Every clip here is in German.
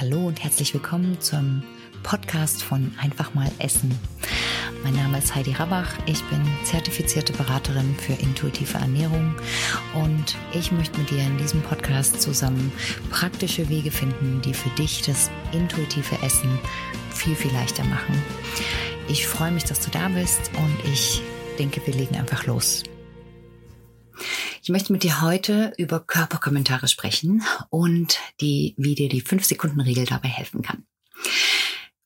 Hallo und herzlich willkommen zum Podcast von Einfach mal Essen. Mein Name ist Heidi Rabach. Ich bin zertifizierte Beraterin für intuitive Ernährung und ich möchte mit dir in diesem Podcast zusammen praktische Wege finden, die für dich das intuitive Essen viel, viel leichter machen. Ich freue mich, dass du da bist und ich denke, wir legen einfach los. Ich möchte mit dir heute über Körperkommentare sprechen und die, wie dir die 5-Sekunden-Regel dabei helfen kann.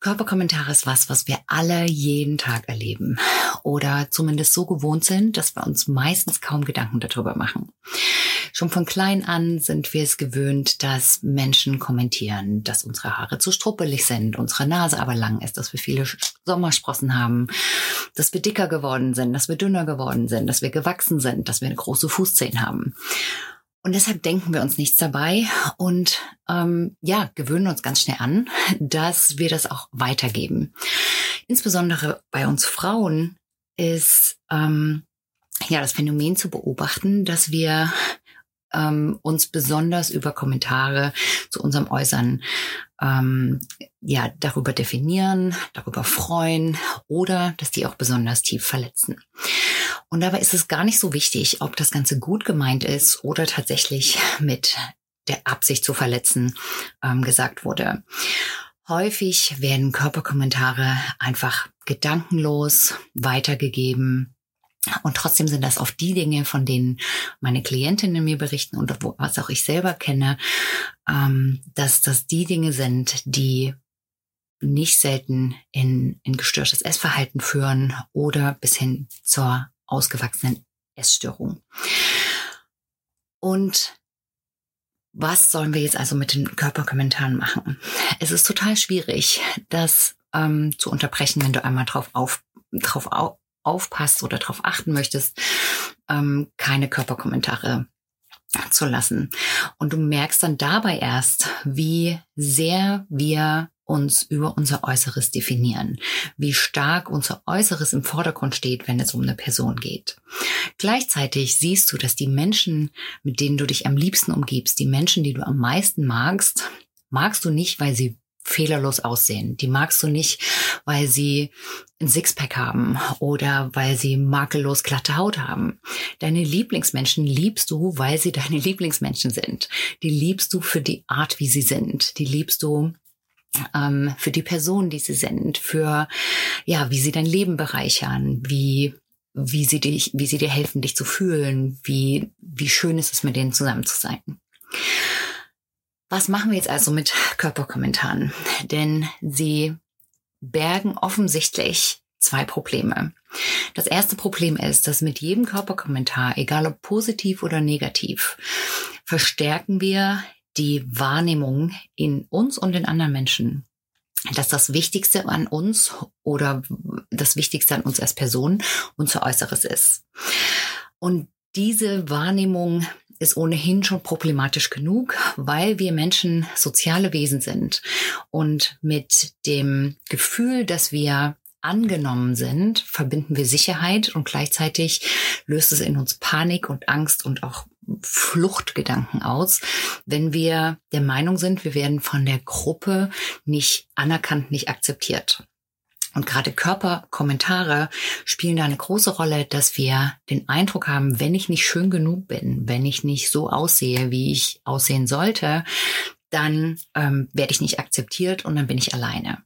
Körperkommentare ist was, was wir alle jeden Tag erleben oder zumindest so gewohnt sind, dass wir uns meistens kaum Gedanken darüber machen. Schon von klein an sind wir es gewöhnt, dass Menschen kommentieren, dass unsere Haare zu struppelig sind, unsere Nase aber lang ist, dass wir viele Sommersprossen haben, dass wir dicker geworden sind, dass wir dünner geworden sind, dass wir gewachsen sind, dass wir eine große Fußzehen haben. Und deshalb denken wir uns nichts dabei und ähm, ja, gewöhnen uns ganz schnell an, dass wir das auch weitergeben. Insbesondere bei uns Frauen ist ähm, ja das Phänomen zu beobachten, dass wir ähm, uns besonders über Kommentare zu unserem Äußern ähm, ja darüber definieren, darüber freuen oder dass die auch besonders tief verletzen. Und dabei ist es gar nicht so wichtig, ob das Ganze gut gemeint ist oder tatsächlich mit der Absicht zu verletzen ähm, gesagt wurde. Häufig werden Körperkommentare einfach gedankenlos weitergegeben. Und trotzdem sind das oft die Dinge, von denen meine Klientinnen mir berichten und was auch ich selber kenne, ähm, dass das die Dinge sind, die nicht selten in, in gestörtes Essverhalten führen oder bis hin zur ausgewachsenen Essstörung. Und was sollen wir jetzt also mit den Körperkommentaren machen? Es ist total schwierig, das ähm, zu unterbrechen, wenn du einmal drauf, auf, drauf au, aufpasst oder darauf achten möchtest, ähm, keine Körperkommentare zu lassen. Und du merkst dann dabei erst, wie sehr wir uns über unser Äußeres definieren, wie stark unser Äußeres im Vordergrund steht, wenn es um eine Person geht. Gleichzeitig siehst du, dass die Menschen, mit denen du dich am liebsten umgibst, die Menschen, die du am meisten magst, magst du nicht, weil sie fehlerlos aussehen. Die magst du nicht, weil sie ein Sixpack haben oder weil sie makellos glatte Haut haben. Deine Lieblingsmenschen liebst du, weil sie deine Lieblingsmenschen sind. Die liebst du für die Art, wie sie sind. Die liebst du ähm, für die Person, die sie sind, für ja, wie sie dein Leben bereichern, wie wie sie dich, wie sie dir helfen, dich zu fühlen, wie wie schön ist es, mit denen zusammen zu sein. Was machen wir jetzt also mit Körperkommentaren? Denn sie bergen offensichtlich zwei Probleme. Das erste Problem ist, dass mit jedem Körperkommentar, egal ob positiv oder negativ, verstärken wir die Wahrnehmung in uns und in anderen Menschen, dass das Wichtigste an uns oder das Wichtigste an uns als Person unser Äußeres ist. Und diese Wahrnehmung ist ohnehin schon problematisch genug, weil wir Menschen soziale Wesen sind und mit dem Gefühl, dass wir angenommen sind, verbinden wir Sicherheit und gleichzeitig löst es in uns Panik und Angst und auch Fluchtgedanken aus, wenn wir der Meinung sind, wir werden von der Gruppe nicht anerkannt, nicht akzeptiert. Und gerade Körperkommentare spielen da eine große Rolle, dass wir den Eindruck haben, wenn ich nicht schön genug bin, wenn ich nicht so aussehe, wie ich aussehen sollte, dann ähm, werde ich nicht akzeptiert und dann bin ich alleine.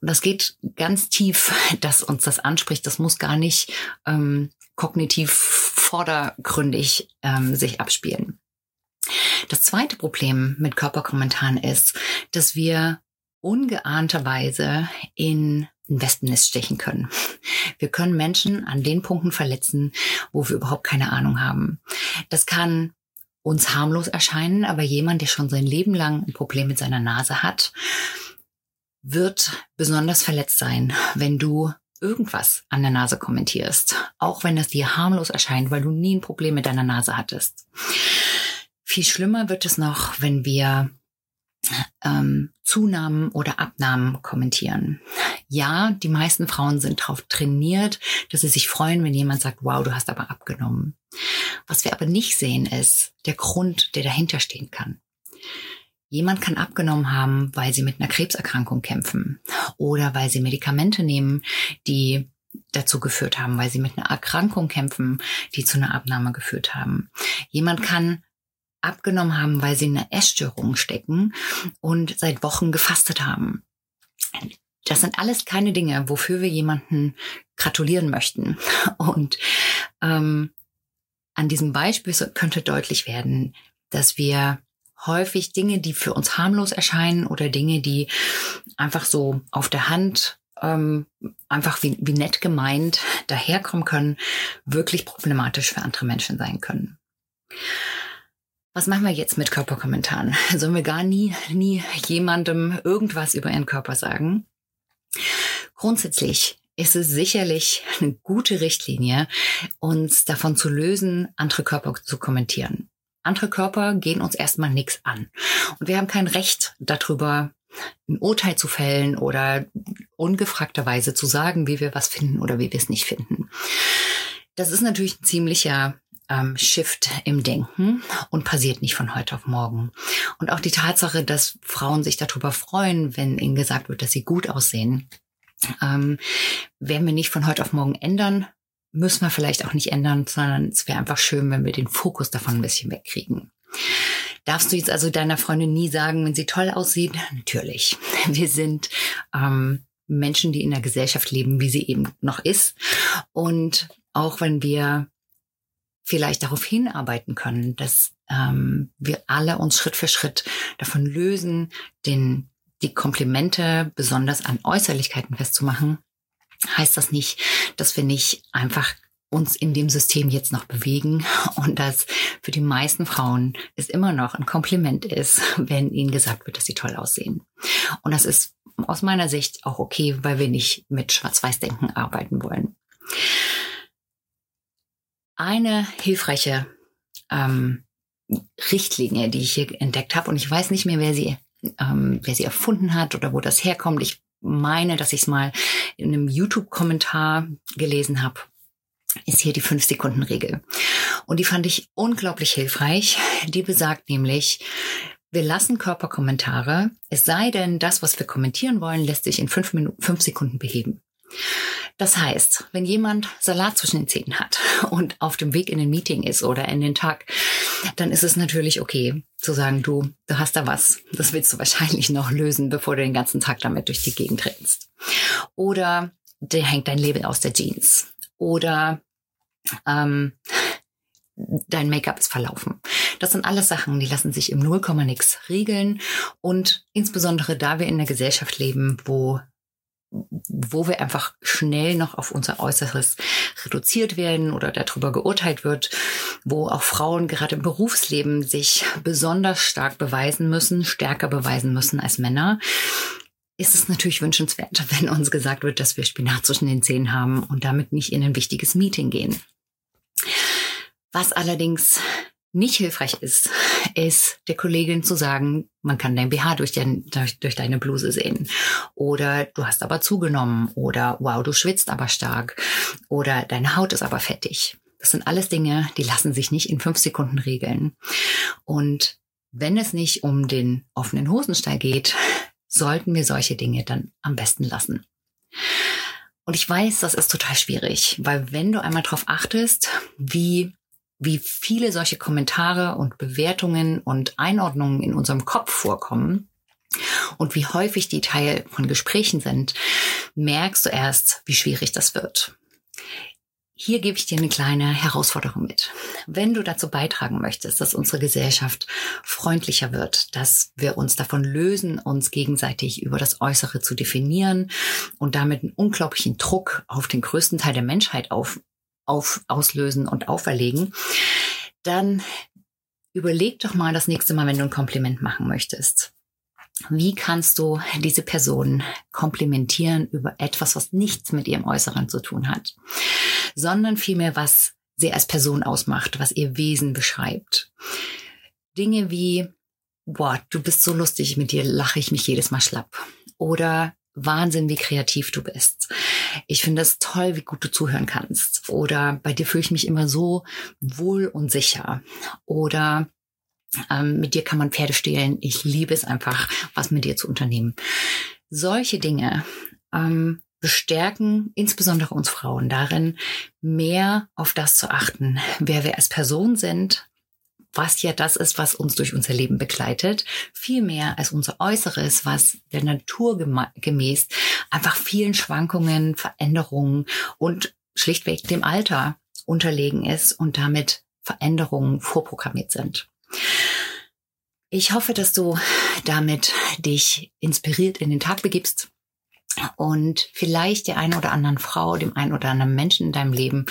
Und das geht ganz tief, dass uns das anspricht. Das muss gar nicht ähm, kognitiv vordergründig ähm, sich abspielen. Das zweite Problem mit Körperkommentaren ist, dass wir ungeahnterweise in ein Wespennest stechen können. Wir können Menschen an den Punkten verletzen, wo wir überhaupt keine Ahnung haben. Das kann uns harmlos erscheinen, aber jemand, der schon sein Leben lang ein Problem mit seiner Nase hat, wird besonders verletzt sein, wenn du irgendwas an der Nase kommentierst, auch wenn es dir harmlos erscheint, weil du nie ein Problem mit deiner Nase hattest. Viel schlimmer wird es noch, wenn wir ähm, Zunahmen oder Abnahmen kommentieren. Ja, die meisten Frauen sind darauf trainiert, dass sie sich freuen, wenn jemand sagt, wow, du hast aber abgenommen. Was wir aber nicht sehen, ist der Grund, der dahinter stehen kann. Jemand kann abgenommen haben, weil sie mit einer Krebserkrankung kämpfen oder weil sie Medikamente nehmen, die dazu geführt haben, weil sie mit einer Erkrankung kämpfen, die zu einer Abnahme geführt haben. Jemand kann abgenommen haben, weil sie in einer Essstörung stecken und seit Wochen gefastet haben. Das sind alles keine Dinge, wofür wir jemanden gratulieren möchten. Und ähm, an diesem Beispiel könnte deutlich werden, dass wir häufig Dinge, die für uns harmlos erscheinen oder Dinge, die einfach so auf der Hand ähm, einfach wie, wie nett gemeint daherkommen können, wirklich problematisch für andere Menschen sein können. Was machen wir jetzt mit Körperkommentaren? Sollen wir gar nie, nie jemandem irgendwas über ihren Körper sagen? Grundsätzlich ist es sicherlich eine gute Richtlinie, uns davon zu lösen, andere Körper zu kommentieren. Andere Körper gehen uns erstmal nichts an. Und wir haben kein Recht darüber, ein Urteil zu fällen oder ungefragterweise zu sagen, wie wir was finden oder wie wir es nicht finden. Das ist natürlich ein ziemlicher ähm, Shift im Denken und passiert nicht von heute auf morgen. Und auch die Tatsache, dass Frauen sich darüber freuen, wenn ihnen gesagt wird, dass sie gut aussehen, ähm, werden wir nicht von heute auf morgen ändern, müssen wir vielleicht auch nicht ändern, sondern es wäre einfach schön, wenn wir den Fokus davon ein bisschen wegkriegen. Darfst du jetzt also deiner Freundin nie sagen, wenn sie toll aussieht? Natürlich. Wir sind ähm, Menschen, die in der Gesellschaft leben, wie sie eben noch ist. Und auch wenn wir vielleicht darauf hinarbeiten können, dass ähm, wir alle uns Schritt für Schritt davon lösen, den die Komplimente besonders an Äußerlichkeiten festzumachen, heißt das nicht, dass wir nicht einfach uns in dem System jetzt noch bewegen und dass für die meisten Frauen es immer noch ein Kompliment ist, wenn ihnen gesagt wird, dass sie toll aussehen. Und das ist aus meiner Sicht auch okay, weil wir nicht mit Schwarz-Weiß-Denken arbeiten wollen. Eine hilfreiche ähm, Richtlinie, die ich hier entdeckt habe, und ich weiß nicht mehr, wer sie ähm, wer sie erfunden hat oder wo das herkommt. Ich meine, dass ich es mal in einem YouTube-Kommentar gelesen habe ist hier die 5-Sekunden-Regel. Und die fand ich unglaublich hilfreich. Die besagt nämlich, wir lassen Körperkommentare, es sei denn, das, was wir kommentieren wollen, lässt sich in fünf, Minuten, fünf Sekunden beheben. Das heißt, wenn jemand Salat zwischen den Zähnen hat und auf dem Weg in ein Meeting ist oder in den Tag, dann ist es natürlich okay zu sagen, du, du hast da was. Das willst du wahrscheinlich noch lösen, bevor du den ganzen Tag damit durch die Gegend rennst. Oder der hängt dein Label aus der Jeans. Oder ähm, dein Make-up ist verlaufen. Das sind alles Sachen, die lassen sich im Nullkomma nix regeln. Und insbesondere da wir in einer Gesellschaft leben, wo wo wir einfach schnell noch auf unser Äußeres reduziert werden oder darüber geurteilt wird, wo auch Frauen gerade im Berufsleben sich besonders stark beweisen müssen, stärker beweisen müssen als Männer, ist es natürlich wünschenswert, wenn uns gesagt wird, dass wir Spinat zwischen den Zähnen haben und damit nicht in ein wichtiges Meeting gehen. Was allerdings nicht hilfreich ist, ist der Kollegin zu sagen, man kann dein BH durch, dein, durch, durch deine Bluse sehen. Oder du hast aber zugenommen. Oder wow, du schwitzt aber stark. Oder deine Haut ist aber fettig. Das sind alles Dinge, die lassen sich nicht in fünf Sekunden regeln. Und wenn es nicht um den offenen Hosenstall geht, sollten wir solche Dinge dann am besten lassen. Und ich weiß, das ist total schwierig, weil wenn du einmal darauf achtest, wie wie viele solche Kommentare und Bewertungen und Einordnungen in unserem Kopf vorkommen und wie häufig die Teil von Gesprächen sind, merkst du erst, wie schwierig das wird. Hier gebe ich dir eine kleine Herausforderung mit. Wenn du dazu beitragen möchtest, dass unsere Gesellschaft freundlicher wird, dass wir uns davon lösen, uns gegenseitig über das Äußere zu definieren und damit einen unglaublichen Druck auf den größten Teil der Menschheit auf, auf, auslösen und auferlegen, dann überleg doch mal das nächste Mal, wenn du ein Kompliment machen möchtest. Wie kannst du diese Person komplimentieren über etwas, was nichts mit ihrem Äußeren zu tun hat, sondern vielmehr, was sie als Person ausmacht, was ihr Wesen beschreibt. Dinge wie, boah, du bist so lustig, mit dir lache ich mich jedes Mal schlapp. Oder Wahnsinn, wie kreativ du bist. Ich finde es toll, wie gut du zuhören kannst. Oder bei dir fühle ich mich immer so wohl und sicher. Oder Ähm, mit dir kann man Pferde stehlen. Ich liebe es einfach, was mit dir zu unternehmen. Solche Dinge ähm, bestärken insbesondere uns Frauen darin, mehr auf das zu achten, wer wir als Person sind, was ja das ist, was uns durch unser Leben begleitet, viel mehr als unser Äußeres, was der Natur gemäß einfach vielen Schwankungen, Veränderungen und schlichtweg dem Alter unterlegen ist und damit Veränderungen vorprogrammiert sind. Ich hoffe, dass du damit dich inspiriert in den Tag begibst und vielleicht der einen oder anderen Frau, dem einen oder anderen Menschen in deinem Leben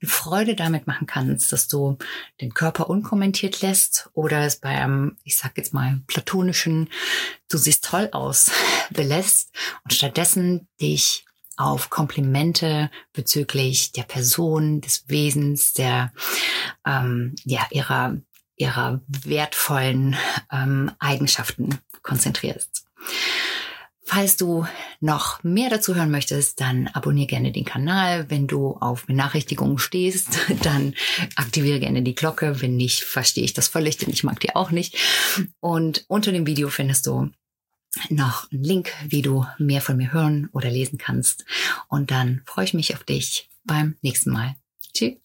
eine Freude damit machen kannst, dass du den Körper unkommentiert lässt oder es bei einem, ich sag jetzt mal, platonischen, du siehst toll aus, belässt und stattdessen dich auf Komplimente bezüglich der Person, des Wesens, der ähm, ja ihrer ihrer wertvollen ähm, Eigenschaften konzentrierst. Falls du noch mehr dazu hören möchtest, dann abonniere gerne den Kanal. Wenn du auf Benachrichtigungen stehst, dann aktiviere gerne die Glocke. Wenn nicht, verstehe ich das völlig, denn ich mag die auch nicht. Und unter dem Video findest du noch einen Link, wie du mehr von mir hören oder lesen kannst. Und dann freue ich mich auf dich beim nächsten Mal. Tschüss.